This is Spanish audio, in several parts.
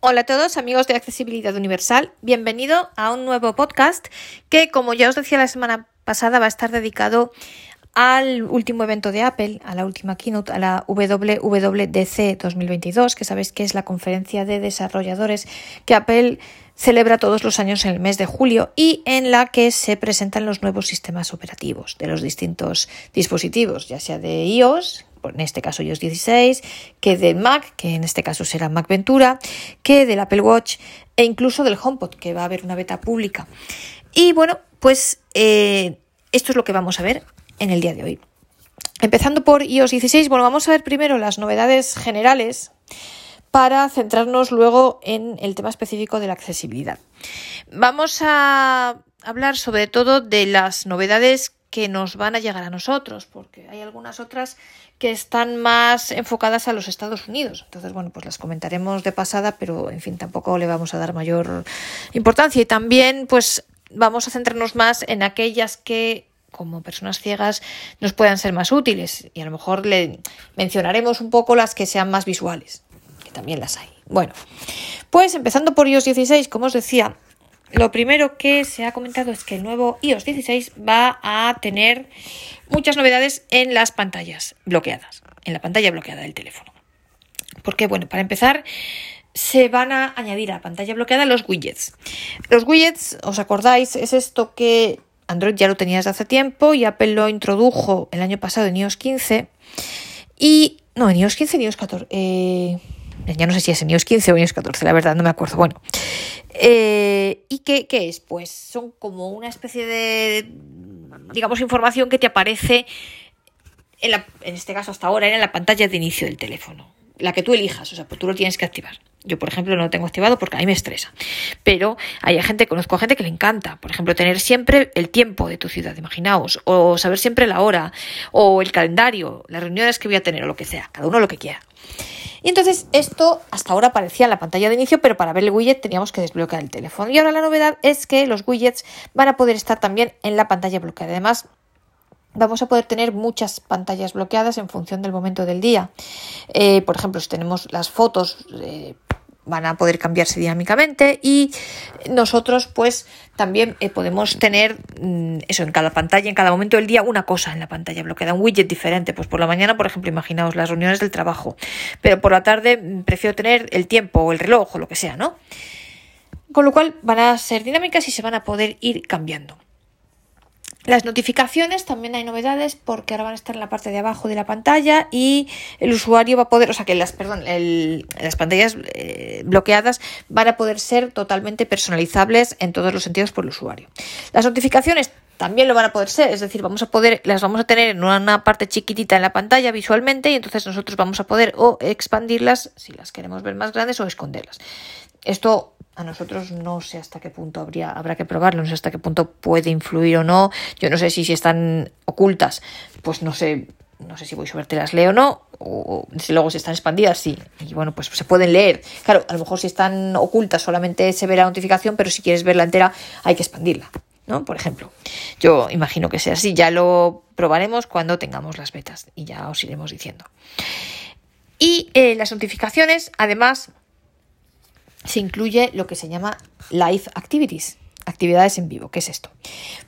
Hola a todos amigos de Accesibilidad Universal, bienvenido a un nuevo podcast que como ya os decía la semana pasada va a estar dedicado al último evento de Apple, a la última keynote, a la WWDC 2022, que sabéis que es la conferencia de desarrolladores que Apple celebra todos los años en el mes de julio y en la que se presentan los nuevos sistemas operativos de los distintos dispositivos, ya sea de iOS, en este caso iOS 16, que del Mac, que en este caso será Mac Ventura, que del Apple Watch e incluso del HomePod, que va a haber una beta pública. Y bueno, pues eh, esto es lo que vamos a ver en el día de hoy. Empezando por iOS 16, bueno, vamos a ver primero las novedades generales para centrarnos luego en el tema específico de la accesibilidad. Vamos a hablar sobre todo de las novedades que nos van a llegar a nosotros, porque hay algunas otras que están más enfocadas a los Estados Unidos. Entonces, bueno, pues las comentaremos de pasada, pero en fin, tampoco le vamos a dar mayor importancia. Y también, pues, vamos a centrarnos más en aquellas que como personas ciegas nos puedan ser más útiles y a lo mejor le mencionaremos un poco las que sean más visuales, que también las hay. Bueno, pues empezando por iOS 16, como os decía, lo primero que se ha comentado es que el nuevo iOS 16 va a tener muchas novedades en las pantallas bloqueadas, en la pantalla bloqueada del teléfono. Porque, bueno, para empezar, se van a añadir a la pantalla bloqueada los widgets. Los widgets, ¿os acordáis? Es esto que Android ya lo tenía desde hace tiempo y Apple lo introdujo el año pasado en iOS 15. Y. No, en iOS 15 en iOS 14. Eh, ya no sé si es en iOS 15 o en iOS 14, la verdad, no me acuerdo. Bueno. Eh, ¿Y qué, qué, es? Pues son como una especie de, digamos, información que te aparece, en, en este caso hasta ahora, era en la pantalla de inicio del teléfono. La que tú elijas, o sea, pues tú lo tienes que activar. Yo, por ejemplo, no lo tengo activado porque a mí me estresa. Pero hay gente, conozco a gente que le encanta. Por ejemplo, tener siempre el tiempo de tu ciudad, imaginaos. O saber siempre la hora. O el calendario, las reuniones que voy a tener, o lo que sea. Cada uno lo que quiera. Y entonces esto hasta ahora aparecía en la pantalla de inicio, pero para ver el widget teníamos que desbloquear el teléfono. Y ahora la novedad es que los widgets van a poder estar también en la pantalla bloqueada. Además, vamos a poder tener muchas pantallas bloqueadas en función del momento del día. Eh, por ejemplo, si tenemos las fotos, eh, van a poder cambiarse dinámicamente y nosotros pues también eh, podemos tener mm, eso en cada pantalla, en cada momento del día, una cosa en la pantalla bloqueada, un widget diferente. Pues por la mañana, por ejemplo, imaginaos las reuniones del trabajo, pero por la tarde mm, prefiero tener el tiempo o el reloj o lo que sea, ¿no? Con lo cual van a ser dinámicas y se van a poder ir cambiando. Las notificaciones también hay novedades porque ahora van a estar en la parte de abajo de la pantalla y el usuario va a poder, o sea que las, perdón, las pantallas eh, bloqueadas van a poder ser totalmente personalizables en todos los sentidos por el usuario. Las notificaciones también lo van a poder ser, es decir, vamos a poder, las vamos a tener en una parte chiquitita en la pantalla visualmente y entonces nosotros vamos a poder o expandirlas si las queremos ver más grandes o esconderlas. Esto a nosotros no sé hasta qué punto habría, habrá que probarlo, no sé hasta qué punto puede influir o no. Yo no sé si, si están ocultas, pues no sé, no sé si voy a las leo o no, o si luego si están expandidas, sí. Y bueno, pues se pueden leer. Claro, a lo mejor si están ocultas solamente se ve la notificación, pero si quieres verla entera hay que expandirla, ¿no? Por ejemplo. Yo imagino que sea así, ya lo probaremos cuando tengamos las betas y ya os iremos diciendo. Y eh, las notificaciones, además, se incluye lo que se llama live activities, actividades en vivo. ¿Qué es esto?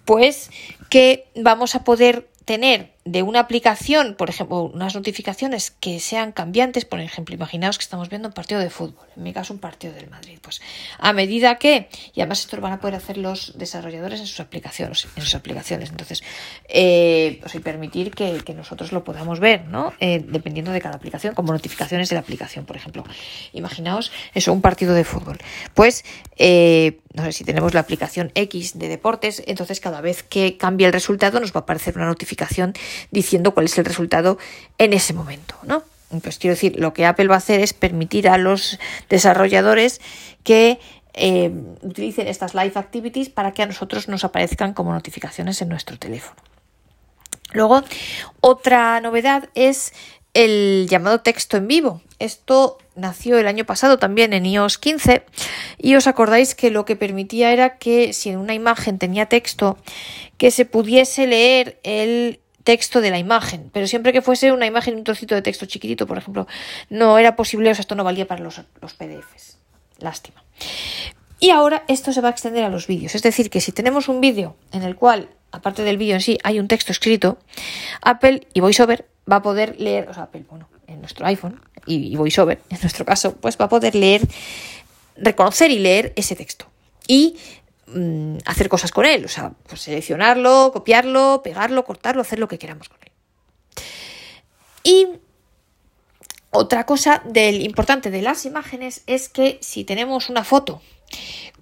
Pues que vamos a poder tener de una aplicación, por ejemplo, unas notificaciones que sean cambiantes, por ejemplo, imaginaos que estamos viendo un partido de fútbol, en mi caso un partido del Madrid, pues a medida que, y además esto lo van a poder hacer los desarrolladores en sus aplicaciones, en sus aplicaciones, entonces, eh, pues, y permitir que, nosotros lo podamos ver, ¿no? Eh, dependiendo de cada aplicación, como notificaciones de la aplicación, por ejemplo. Imaginaos eso, un partido de fútbol. Pues, eh, no sé si tenemos la aplicación X de deportes, entonces cada vez que cambie el resultado nos va a aparecer una notificación diciendo cuál es el resultado en ese momento, ¿no? Pues quiero decir, lo que Apple va a hacer es permitir a los desarrolladores que eh, utilicen estas live activities para que a nosotros nos aparezcan como notificaciones en nuestro teléfono. Luego, otra novedad es el llamado texto en vivo. Esto nació el año pasado también en iOS 15 y os acordáis que lo que permitía era que si en una imagen tenía texto, que se pudiese leer el texto de la imagen, pero siempre que fuese una imagen, un trocito de texto chiquitito, por ejemplo, no era posible, o sea, esto no valía para los, los PDFs. lástima. Y ahora esto se va a extender a los vídeos. Es decir, que si tenemos un vídeo en el cual, aparte del vídeo en sí, hay un texto escrito, Apple y VoiceOver va a poder leer, o sea, Apple, bueno, en nuestro iPhone y, VoiceOver, en nuestro caso, pues va a poder leer, reconocer y leer ese texto. Y mm, hacer cosas con él, o sea, pues seleccionarlo, copiarlo, pegarlo, cortarlo, hacer lo que queramos con él. Y otra cosa del importante de las imágenes es que si tenemos una foto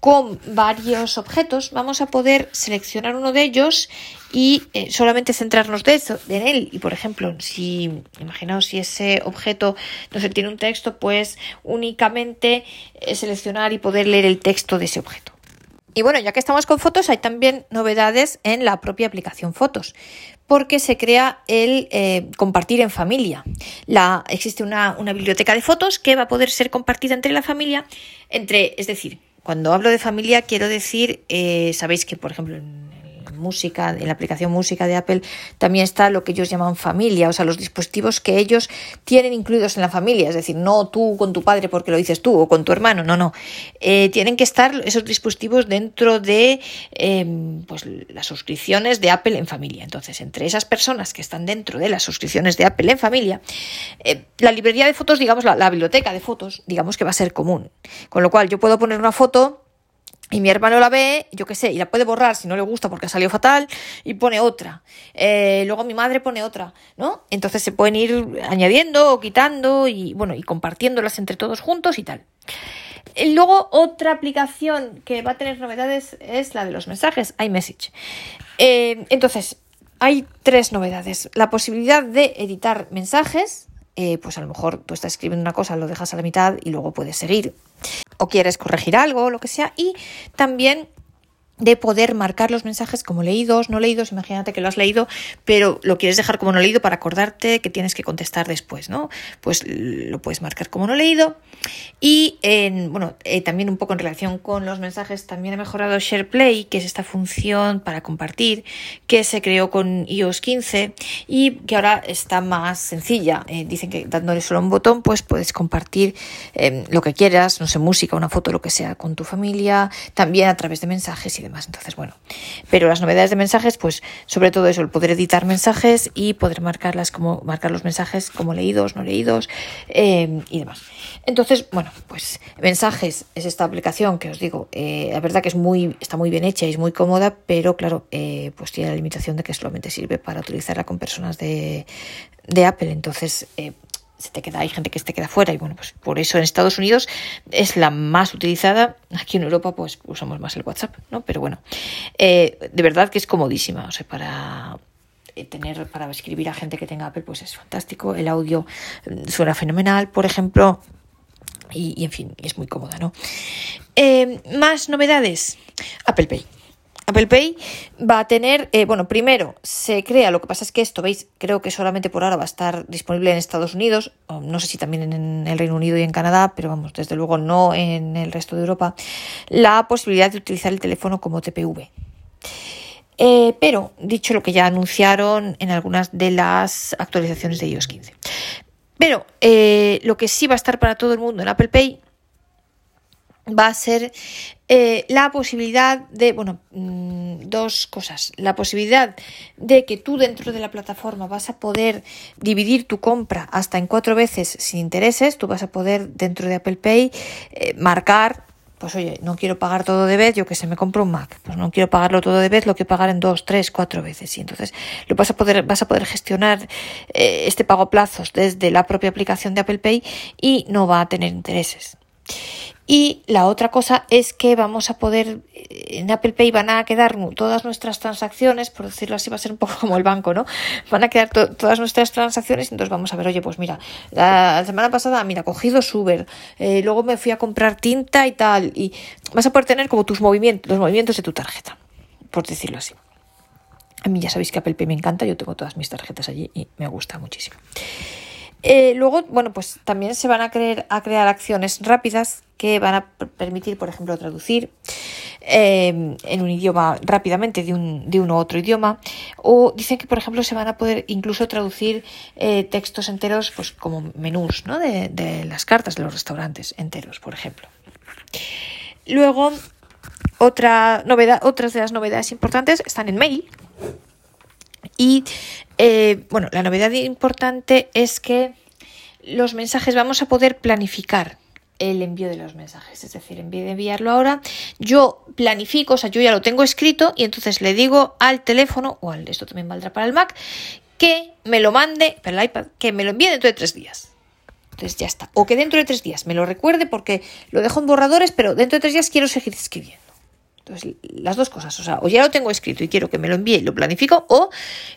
con varios objetos, vamos a poder seleccionar uno de ellos y eh, solamente centrarnos de eso, en él. Y por ejemplo, si imaginaos si ese objeto no se tiene un texto, pues únicamente eh, seleccionar y poder leer el texto de ese objeto. Y bueno, ya que estamos con fotos, hay también novedades en la propia aplicación Fotos, porque se crea el eh, compartir en familia. La, existe una, una biblioteca de fotos que va a poder ser compartida entre la familia, entre, es decir, cuando hablo de familia quiero decir, eh, sabéis que por ejemplo en música, en la aplicación música de Apple, también está lo que ellos llaman familia, o sea, los dispositivos que ellos tienen incluidos en la familia, es decir, no tú con tu padre porque lo dices tú o con tu hermano, no, no. Eh, tienen que estar esos dispositivos dentro de em, pues, las suscripciones de Apple en familia. Entonces, entre esas personas que están dentro de las suscripciones de Apple en familia, eh, la librería de fotos, digamos, la biblioteca de fotos, digamos que va a ser común. Con lo cual, yo puedo poner una foto y mi hermano la ve, yo qué sé, y la puede borrar si no le gusta porque ha salido fatal y pone otra. Eh, luego mi madre pone otra, ¿no? Entonces se pueden ir añadiendo o quitando y bueno, y compartiéndolas entre todos juntos y tal. Luego otra aplicación que va a tener novedades es la de los mensajes, iMessage. Eh, entonces, hay tres novedades. La posibilidad de editar mensajes, eh, pues a lo mejor tú estás escribiendo una cosa, lo dejas a la mitad y luego puedes seguir o quieres corregir algo, lo que sea, y también de poder marcar los mensajes como leídos, no leídos, imagínate que lo has leído, pero lo quieres dejar como no leído para acordarte que tienes que contestar después, ¿no? Pues lo puedes marcar como no leído. Y en, bueno, eh, también un poco en relación con los mensajes, también ha mejorado SharePlay, que es esta función para compartir, que se creó con iOS 15 y que ahora está más sencilla. Eh, dicen que dándole solo un botón, pues puedes compartir eh, lo que quieras, no sé, música, una foto, lo que sea, con tu familia, también a través de mensajes y Entonces, bueno, pero las novedades de mensajes, pues sobre todo eso, el poder editar mensajes y poder marcarlas como, marcar los mensajes como leídos, no leídos eh, y demás. Entonces, bueno, pues mensajes es esta aplicación que os digo, eh, la verdad que es muy, está muy bien hecha y es muy cómoda, pero claro, eh, pues tiene la limitación de que solamente sirve para utilizarla con personas de, de Apple. Entonces, se te queda, hay gente que se te queda fuera y bueno, pues por eso en Estados Unidos es la más utilizada, aquí en Europa pues usamos más el WhatsApp, ¿no? Pero bueno, eh, de verdad que es comodísima, o sea, para eh, tener, para escribir a gente que tenga Apple pues es fantástico, el audio mm, suena fenomenal, por ejemplo, y, en fin, es muy cómoda, ¿no? Eh, más novedades, Apple Pay. Apple Pay va a tener, eh, bueno, primero se crea, lo que pasa es que esto, veis, creo que solamente por ahora va a estar disponible en Estados Unidos, no sé si también en el Reino Unido y en Canadá, pero vamos, desde luego no en el resto de Europa, la posibilidad de utilizar el teléfono como TPV. Eh, pero, dicho lo que ya anunciaron en algunas de las actualizaciones de iOS 15. Pero eh, lo que sí va a estar para todo el mundo en Apple Pay va a ser eh, la posibilidad de, bueno, mm, dos cosas. La posibilidad de que tú dentro de la plataforma vas a poder dividir tu compra hasta en cuatro veces sin intereses. Tú vas a poder dentro de Apple Pay eh, marcar pues oye, no quiero pagar todo de vez, yo que sé, me compro un Mac, pues no quiero pagarlo todo de vez, lo quiero pagar en dos, tres, cuatro veces. Y entonces lo vas a poder, vas a poder gestionar eh, este pago a plazos desde la propia aplicación de Apple Pay y no va a tener intereses. Y la otra cosa es que vamos a poder, en Apple Pay van a quedar todas nuestras transacciones, por decirlo así, va a ser un poco como el banco, ¿no? Van a quedar todas nuestras transacciones, entonces vamos a ver, oye, pues mira, la, semana pasada, mira, cogido Uber, eh, luego me fui a comprar tinta y tal, y vas a poder tener como tus movimientos, los movimientos de tu tarjeta, por decirlo así. A mí ya sabéis que Apple Pay me encanta, yo tengo todas mis tarjetas allí y me gusta muchísimo. Eh, luego, bueno, pues también se van a, crear, a crear acciones rápidas que van a permitir, por ejemplo, traducir eh, en un idioma rápidamente de un, de uno u otro idioma. O dicen que, por ejemplo, se van a poder incluso traducir eh, textos enteros, pues como menús ¿no? de, de las cartas de los restaurantes enteros, por ejemplo. luego, otra novedad, otras de las novedades importantes están en mail. Y eh, bueno, la novedad importante es que los mensajes vamos a poder planificar el envío de los mensajes. Es decir, en vez de enviarlo ahora, yo planifico, o sea, yo ya lo tengo escrito y entonces le digo al teléfono, o al, esto también valdrá para el Mac, que me lo mande, para el iPad, que me lo envíe dentro de tres días. Entonces ya está. O que dentro de tres días me lo recuerde porque lo dejo en borradores, pero dentro de tres días quiero seguir escribiendo. Entonces, las dos cosas, o sea, o ya lo tengo escrito y quiero que me lo envíe y lo planifico, o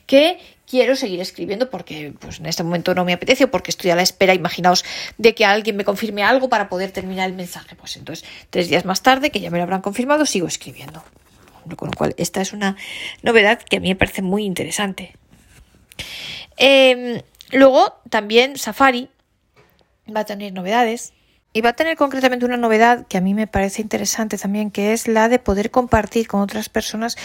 que quiero seguir escribiendo porque pues, en este momento no me apetece o porque estoy a la espera, imaginaos, de que alguien me confirme algo para poder terminar el mensaje. Pues entonces, tres días más tarde, que ya me lo habrán confirmado, sigo escribiendo. Con lo cual, esta es una novedad que a mí me parece muy interesante. Em, luego, también Safari va a tener novedades. Y va a tener concretamente una novedad que a mí me parece interesante también, que es la de poder compartir con otras personas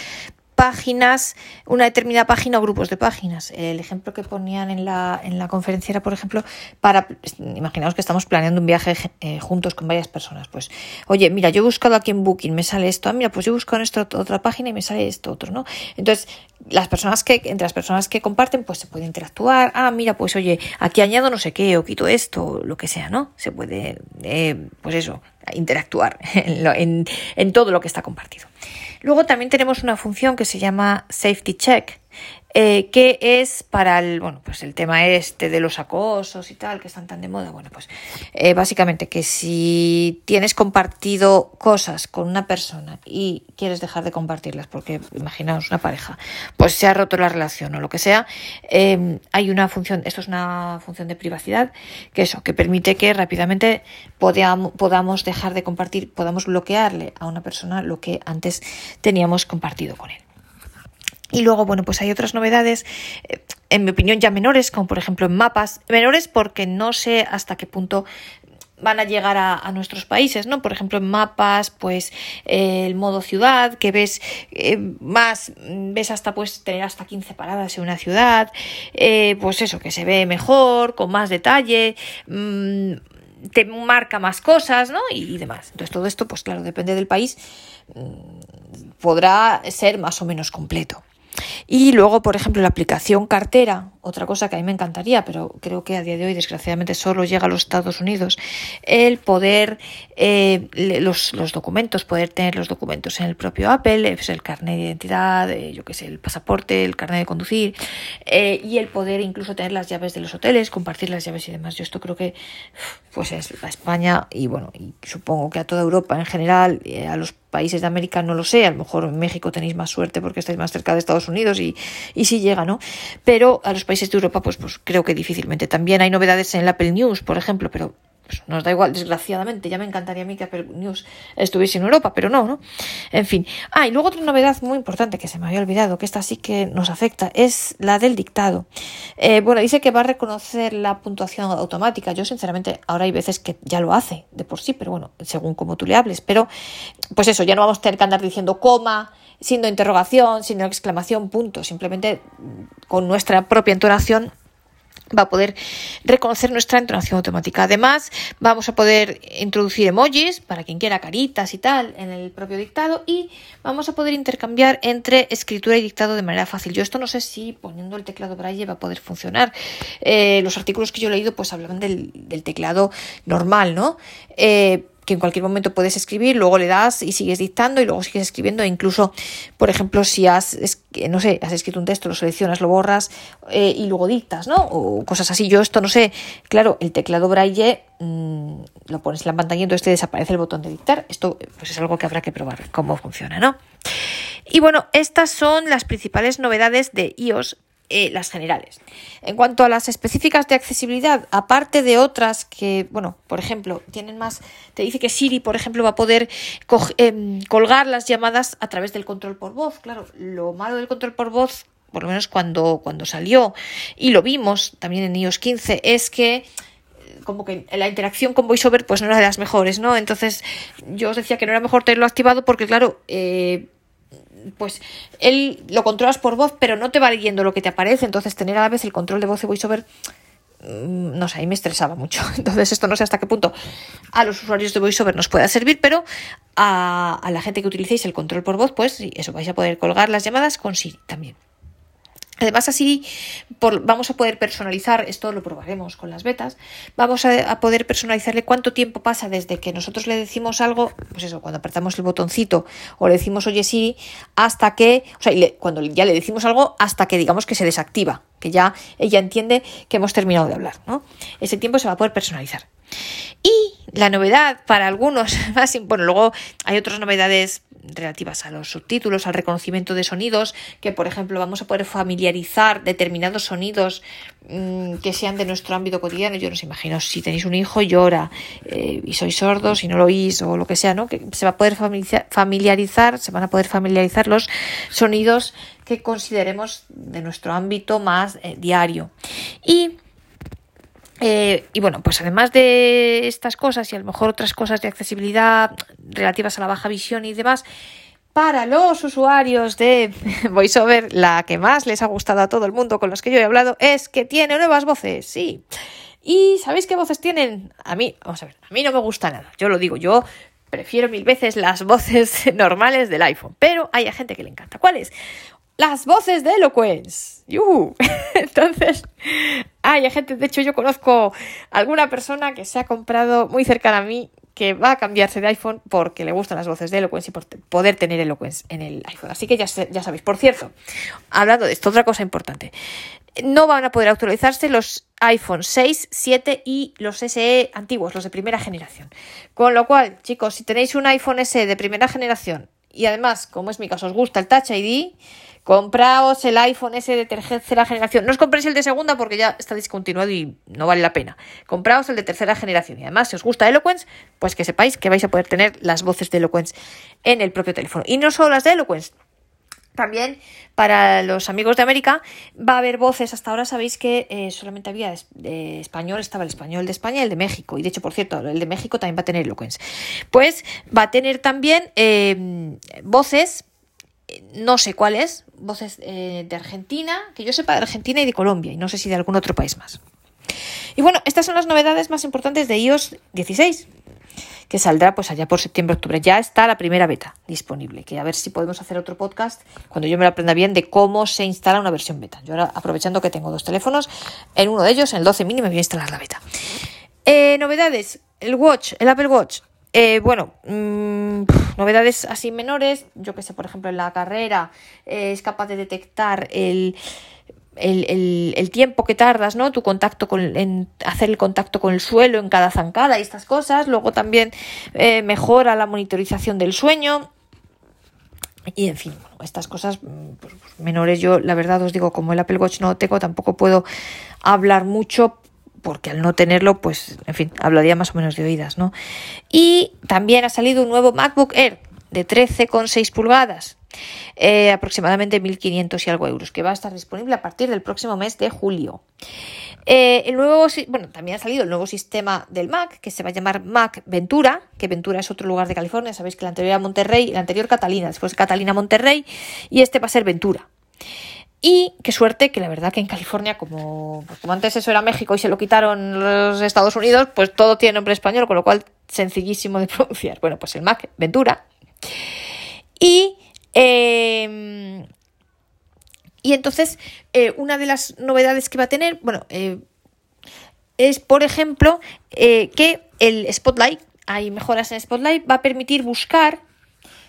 páginas, una determinada página o grupos de páginas. El ejemplo que ponían en la, en la conferencia era, por ejemplo, para, imaginaos que estamos planeando un viaje eh, juntos con varias personas. Pues, oye, mira, yo he buscado aquí en Booking, me sale esto, ah, mira, pues yo he buscado en esta otra página y me sale esto otro, ¿no? Entonces, las personas que, entre las personas que comparten, pues se puede interactuar. Ah, mira, pues oye, aquí añado no sé qué, o quito esto, lo que sea, ¿no? Se puede, eh, pues eso, interactuar en, en todo lo que está compartido. Luego también tenemos una función que se llama Safety Check, eh, que es para el, bueno, pues el tema este de los acosos y tal, que están tan de moda. Bueno, pues eh, básicamente que si tienes compartido cosas con una persona y quieres dejar de compartirlas, porque imaginaos una pareja, pues se ha roto la relación o lo que sea, em, hay una función, esto es una función de privacidad, que eso, que permite que rápidamente podamos, podamos dejar de compartir, podamos bloquearle a una persona lo que antes teníamos compartido con él. Y luego, bueno, pues hay otras novedades, eh, en mi opinión ya menores, como por ejemplo en mapas. Menores porque no sé hasta qué punto van a llegar a, nuestros países, ¿no? Por ejemplo, en mapas, pues eh, el modo ciudad, que ves eh, más, ves hasta pues tener hasta 15 paradas en una ciudad, pues eso, que se ve mejor, con más detalle, mm, te marca más cosas, ¿no? Y, demás. Entonces todo esto, pues claro, depende del país, mm, podrá ser más o menos completo. Y luego, por ejemplo, la aplicación cartera, otra cosa que a mí me encantaría, pero creo que a día de hoy desgraciadamente solo llega a los Estados Unidos, el poder, eh, los, los, documentos, poder tener los documentos en el propio Apple, pues el carnet de identidad, eh, yo qué sé, el pasaporte, el carnet de conducir, eh, y el poder incluso tener las llaves de los hoteles, compartir las llaves y demás. Yo esto creo que pues es a España y bueno, y supongo que a toda Europa en general, a los países de América no lo sé, a lo mejor en México tenéis más suerte porque estáis más cerca de Estados Unidos y, y sí llega, ¿no? Pero a los países de Europa, pues, pues creo que difícilmente. También hay novedades en el Apple News, por ejemplo, pero pues nos da igual, desgraciadamente. Ya me encantaría a mí que Apple News estuviese en Europa, pero no, ¿no? En fin. Ah, y luego otra novedad muy importante que se me había olvidado, que esta sí que nos afecta, es la del dictado. Eh, bueno, dice que va a reconocer la puntuación automática. Yo, sinceramente, ahora hay veces que ya lo hace de por sí, pero bueno, según como tú le hables. Pero, pues eso, ya no vamos a tener que andar diciendo coma, siendo interrogación, siendo exclamación, punto. Simplemente con nuestra propia entonación va a poder reconocer nuestra entonación automática. Además, vamos a poder introducir emojis para quien quiera caritas y tal en el propio dictado y vamos a poder intercambiar entre escritura y dictado de manera fácil. Yo esto no sé si poniendo el teclado braille va a poder funcionar. Eh, los artículos que yo he leído pues hablaban del, teclado normal, ¿no? Eh, que en cualquier momento puedes escribir, luego le das y sigues dictando y luego sigues escribiendo. E incluso, por ejemplo, si has, no sé, has escrito un texto, lo seleccionas, lo borras eh, y luego dictas, ¿no? O cosas así. Yo esto no sé. Claro, el teclado braille mm, lo pones en la pantalla y entonces desaparece el botón de dictar. Esto pues es algo que habrá que probar cómo funciona, ¿no? Y bueno, estas son las principales novedades de iOS eh, las generales. En cuanto a las específicas de accesibilidad, aparte de otras que, bueno, por ejemplo, tienen más, te dice que Siri, por ejemplo, va a poder em, colgar las llamadas a través del control por voz. Claro, lo malo del control por voz, por lo menos cuando, cuando salió, y lo vimos también en iOS 15, es que eh, como que la interacción con VoiceOver pues no era de las mejores, ¿no? Entonces yo os decía que no era mejor tenerlo activado porque claro, eh, pues él lo controlas por voz, pero no te va leyendo lo que te aparece, entonces tener a la vez el control de voz de VoiceOver mm, no sé, ahí me estresaba mucho. Entonces, esto no sé hasta qué punto a los usuarios de VoiceOver nos pueda servir, pero a, a la gente que utilicéis el control por voz, pues eso, vais a poder colgar las llamadas con Siri también. Además, así vamos a poder personalizar, esto lo probaremos con las betas, vamos a, poder personalizarle cuánto tiempo pasa desde que nosotros le decimos algo, pues eso, cuando apretamos el botoncito o le decimos oye Siri, hasta que, o sea, cuando ya le decimos algo, hasta que digamos que se desactiva, que ya ella entiende que hemos terminado de hablar, ¿no? Ese tiempo se va a poder personalizar. Y la novedad para algunos, más, bueno, luego hay otras novedades relativas a los subtítulos, al reconocimiento de sonidos, que por ejemplo vamos a poder familiarizar determinados sonidos mm, que sean de nuestro ámbito cotidiano. Yo no os imagino, si tenéis un hijo llora eh, y sois sordos y no lo oís o lo que sea, ¿no? Que se va a poder familiarizar, se van a poder familiarizar los sonidos que consideremos de nuestro ámbito más eh, diario. Y eh, y bueno, pues además de estas cosas y a lo mejor otras cosas de accesibilidad relativas a la baja visión y demás, para los usuarios de VoiceOver, la que más les ha gustado a todo el mundo con los que yo he hablado es que tiene nuevas voces, sí. ¿Y sabéis qué voces tienen? A mí, vamos a ver, a mí no me gusta nada. Yo lo digo, yo prefiero mil veces las voces normales del iPhone, pero hay gente que le encanta. ¿Cuáles? las voces de Eloquence. Entonces, hay gente, de hecho yo conozco alguna persona que se ha comprado muy cercana a mí que va a cambiarse de iPhone porque le gustan las voces de Eloquence y por poder tener Eloquence en el iPhone. Así que ya, ya sabéis. Por cierto, hablando de esto, otra cosa importante. No van a poder actualizarse los iPhone 6, 7 y los SE antiguos, los de primera generación. Con lo cual, chicos, si tenéis un iPhone SE de primera generación y además, como es mi caso, os gusta el Touch ID, Compraos el iPhone S de tercera generación. No os compréis el de segunda porque ya está discontinuado y no vale la pena. Compraos el de tercera generación. Y además, si os gusta Eloquence, pues que sepáis que vais a poder tener las voces de Eloquence en el propio teléfono. Y no solo las de Eloquence. También para los amigos de América va a haber voces. Hasta ahora sabéis que eh, solamente había español, estaba el español de España y el de México. Y de hecho, por cierto, el de México también va a tener Eloquence. Pues va a tener también eh, voces no sé cuáles, voces eh, de Argentina, que yo sepa de Argentina y de Colombia, y no sé si de algún otro país más. Y bueno, estas son las novedades más importantes de iOS 16, que saldrá pues allá por septiembre-octubre. Ya está la primera beta disponible, que a ver si podemos hacer otro podcast cuando yo me lo aprenda bien de cómo se instala una versión beta. Yo ahora, aprovechando que tengo dos teléfonos, en uno de ellos, en el 12 mini, me voy a instalar la beta. Eh, novedades, el Watch, el Apple Watch, eh, bueno, mm, novedades así menores, yo que sé, por ejemplo, en la carrera eh, es capaz de detectar el, el, tiempo que tardas, ¿no? Tu contacto con, en hacer el contacto con el suelo en cada zancada y estas cosas. Luego también eh, mejora la monitorización del sueño. Y en fin, estas cosas mm, pues, pues, menores, yo la verdad os digo, como el Apple Watch no tengo, tampoco puedo hablar mucho porque al no tenerlo, pues, en fin, hablaría más o menos de oídas, ¿no? Y también ha salido un nuevo MacBook Air de 13,6 pulgadas, eh, aproximadamente 1.500 y algo euros, que va a estar disponible a partir del próximo mes de julio. Eh, el nuevo, bueno, también ha salido el nuevo sistema del Mac, que se va a llamar Mac Ventura, que Ventura es otro lugar de California, sabéis que el anterior era Monterrey, el anterior Catalina, después Catalina Monterrey, y este va a ser Ventura. Y qué suerte que la verdad que en California, como, pues como antes eso era México y se lo quitaron los Estados Unidos, pues todo tiene nombre español, con lo cual sencillísimo de pronunciar. Bueno, pues el Mac Ventura. Y, em, y entonces, eh, una de las novedades que va a tener, bueno, eh, es por ejemplo eh, que el Spotlight, hay mejoras en Spotlight, va a permitir buscar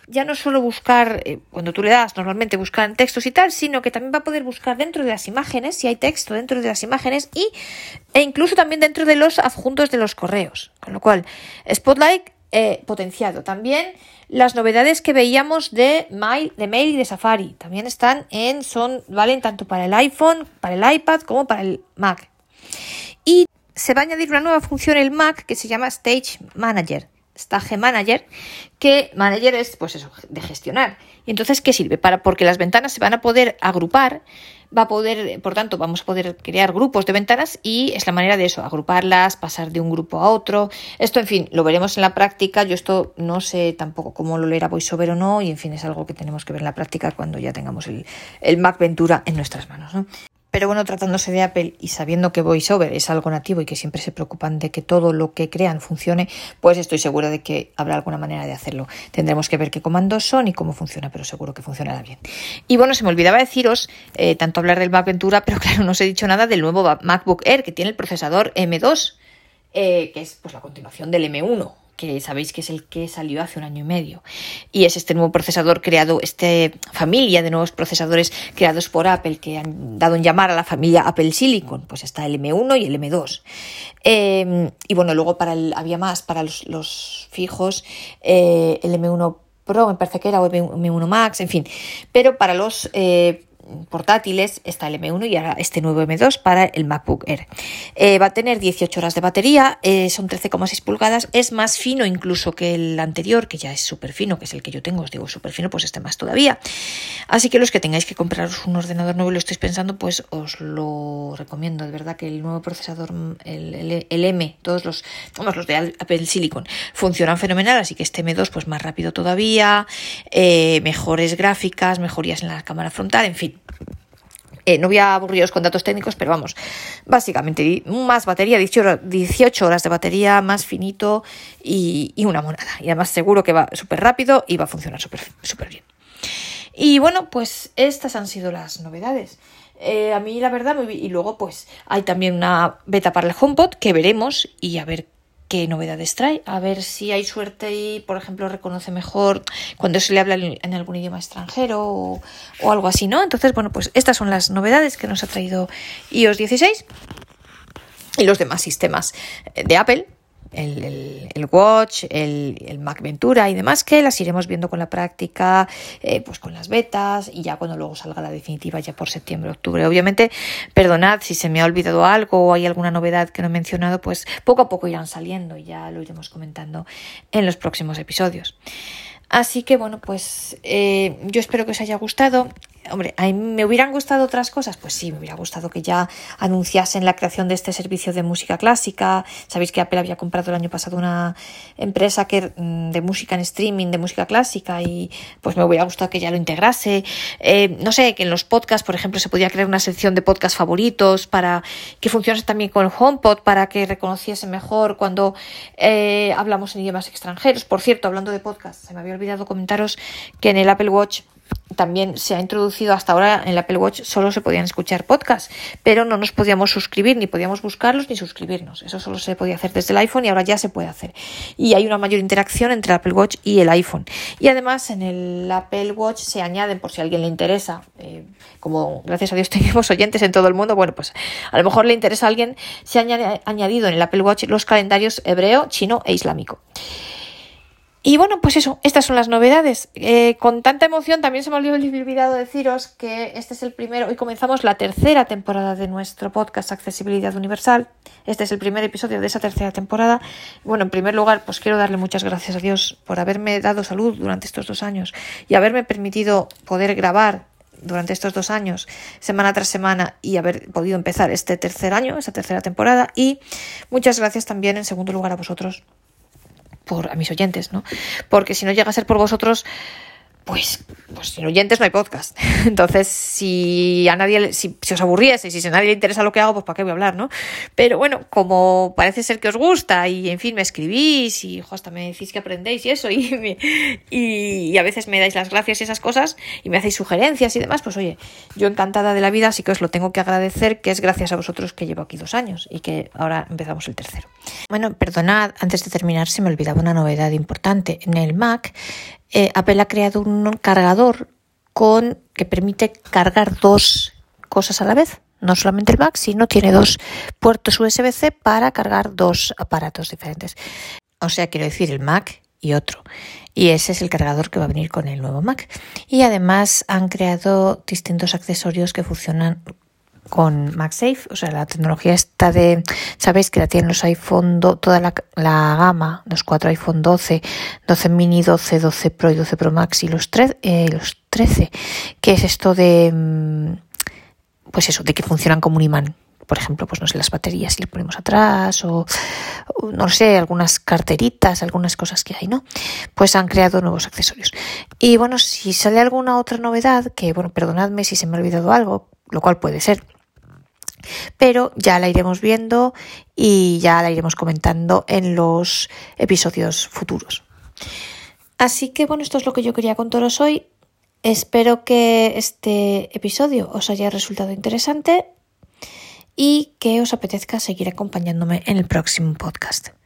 ya no solo buscar, eh, cuando tú le das normalmente buscar en textos y tal, sino que también va a poder buscar dentro de las imágenes, si hay texto dentro de las imágenes, y, e incluso también dentro de los adjuntos de los correos. Con lo cual, Spotlight eh, potenciado. También las novedades que veíamos de Mail, de Mail y de Safari también están en, son, valen tanto para el iPhone, para el iPad como para el Mac. Y se va a añadir una nueva función el Mac que se llama Stage Manager Stage Manager, que Manager es, pues eso, de gestionar. Y entonces, ¿qué sirve? Para, porque las ventanas se van a poder agrupar, va a poder, por tanto, vamos a poder crear grupos de ventanas y es la manera de eso, agruparlas, pasar de un grupo a otro. Esto, en fin, lo veremos en la práctica. Yo esto no sé tampoco cómo lo leerá VoiceOver o no, y en fin, es algo que tenemos que ver en la práctica cuando ya tengamos el, el Mac Ventura en nuestras manos. Pero bueno, tratándose de Apple y sabiendo que VoiceOver es algo nativo y que siempre se preocupan de que todo lo que crean funcione, pues estoy segura de que habrá alguna manera de hacerlo. Tendremos que ver qué comandos son y cómo funciona, pero seguro que funcionará bien. Y bueno, se me olvidaba deciros, eh, tanto hablar del Mac Ventura, pero claro, no os he dicho nada del nuevo MacBook Air que tiene el procesador M2, eh, que es pues la continuación del M1 que sabéis que es el que salió hace un año y medio. Y es este nuevo procesador creado, esta familia de nuevos procesadores creados por Apple que han dado en llamar a la familia Apple Silicon. Pues está el M1 y el M2. Em, y bueno, luego para el, había más para los, fijos, eh, el M1 Pro, me parece que era, o M1 Max, en fin. Pero para los eh, portátiles está el M1 y ahora este nuevo M2 para el MacBook Air. Eh, va a tener 18 horas de batería, eh, son 13,6 pulgadas, es más fino incluso que el anterior, que ya es súper fino, que es el que yo tengo, os digo súper fino, pues este más todavía. Así que los que tengáis que compraros un ordenador nuevo y lo estáis pensando, pues os lo recomiendo. De verdad que el nuevo procesador, el, M, todos los, vamos, los de Apple Silicon, funcionan fenomenal, así que este M2 pues más rápido todavía, eh, mejores gráficas, mejorías en la cámara frontal, en fin, eh, no voy a aburriros con datos técnicos, pero vamos, básicamente más batería, 18 horas de batería, más finito y, una monada. Y además seguro que va súper rápido y va a funcionar súper bien. Y bueno, pues estas han sido las novedades. Eh, a mí la verdad, y luego pues hay también una beta para el HomePod que veremos y a ver qué novedades trae, a ver si hay suerte y, por ejemplo, reconoce mejor cuando se le habla en algún idioma extranjero o, algo así, ¿no? Entonces, bueno, pues estas son las novedades que nos ha traído iOS 16 y los demás sistemas de Apple el, Watch, el, Mac Ventura y demás, que las iremos viendo con la práctica, eh, pues con las betas y ya cuando luego salga la definitiva, ya por septiembre, octubre. Obviamente, perdonad si se me ha olvidado algo o hay alguna novedad que no he mencionado, pues poco a poco irán saliendo y ya lo iremos comentando en los próximos episodios. Así que bueno, pues eh, yo espero que os haya gustado. Hombre, ¿a ¿me hubieran gustado otras cosas? Pues sí, me hubiera gustado que ya anunciasen la creación de este servicio de música clásica. Sabéis que Apple había comprado el año pasado una empresa que, mm, de música en streaming, de música clásica, y pues me hubiera gustado que ya lo integrase. Eh, no sé, que en los podcasts, por ejemplo, se podía crear una sección de podcast favoritos para que funcionase también con el HomePod, para que reconociese mejor cuando eh, hablamos en idiomas extranjeros. Por cierto, hablando de podcast, se me había olvidado comentaros que en el Apple Watch también se ha introducido hasta ahora en el Apple Watch solo se podían escuchar podcasts, pero no nos podíamos suscribir, ni podíamos buscarlos ni suscribirnos. Eso solo se podía hacer desde el iPhone y ahora ya se puede hacer. Y hay una mayor interacción entre el Apple Watch y el iPhone. Y además en el Apple Watch se añaden, por si a alguien le interesa, eh, como gracias a Dios tenemos oyentes en todo el mundo, bueno, pues a lo mejor le interesa a alguien, se ha añadido en el Apple Watch los calendarios hebreo, chino e islámico. Y bueno, pues eso, estas son las novedades. Eh, con tanta emoción también se me olvidó olvidado deciros que este es el primero, hoy comenzamos la tercera temporada de nuestro podcast Accesibilidad Universal. Este es el primer episodio de esa tercera temporada. Bueno, en primer lugar, pues quiero darle muchas gracias a Dios por haberme dado salud durante estos dos años y haberme permitido poder grabar durante estos dos años, semana tras semana, y haber podido empezar este tercer año, esta tercera temporada. Y muchas gracias también, en segundo lugar, a vosotros por a mis oyentes, ¿no? Porque si no llega a ser por vosotros, pues, pues sin oyentes no hay podcast. Entonces, si a nadie, si, si os aburriese, si a nadie le interesa lo que hago, pues para qué voy a hablar, ¿no? Pero bueno, como parece ser que os gusta y en fin, me escribís y hasta me decís que aprendéis y eso, y, y, a veces me dais las gracias y esas cosas y me hacéis sugerencias y demás, pues oye, yo encantada de la vida, así que os lo tengo que agradecer, que es gracias a vosotros que llevo aquí dos años y que ahora empezamos el tercero. Bueno, perdonad, antes de terminar se me olvidaba una novedad importante. En el Mac eh, Apple ha creado un cargador con que permite cargar dos cosas a la vez. No solamente el Mac, sino tiene dos puertos USB-C para cargar dos aparatos diferentes. O sea, quiero decir el Mac y otro. Y ese es el cargador que va a venir con el nuevo Mac. Y además han creado distintos accesorios que funcionan con MagSafe, o sea, la tecnología está de, sabéis que la tienen los iPhone, toda la, gama, los cuatro iPhone 12, 12 mini, 12, 12 Pro y 12 Pro Max y los, eh, los 13, que es esto de, mm, pues eso, de que funcionan como un imán. Por ejemplo, pues no sé, las baterías si le ponemos atrás o, no sé, algunas carteritas, algunas cosas que hay, ¿no? Pues han creado nuevos accesorios. Y bueno, si sale alguna otra novedad, que bueno, perdonadme si se me ha olvidado algo, lo cual puede ser, pero ya la iremos viendo y ya la iremos comentando en los episodios futuros. Así que bueno, esto es lo que yo quería contaros hoy. Espero que este episodio os haya resultado interesante y que os apetezca seguir acompañándome en el próximo podcast.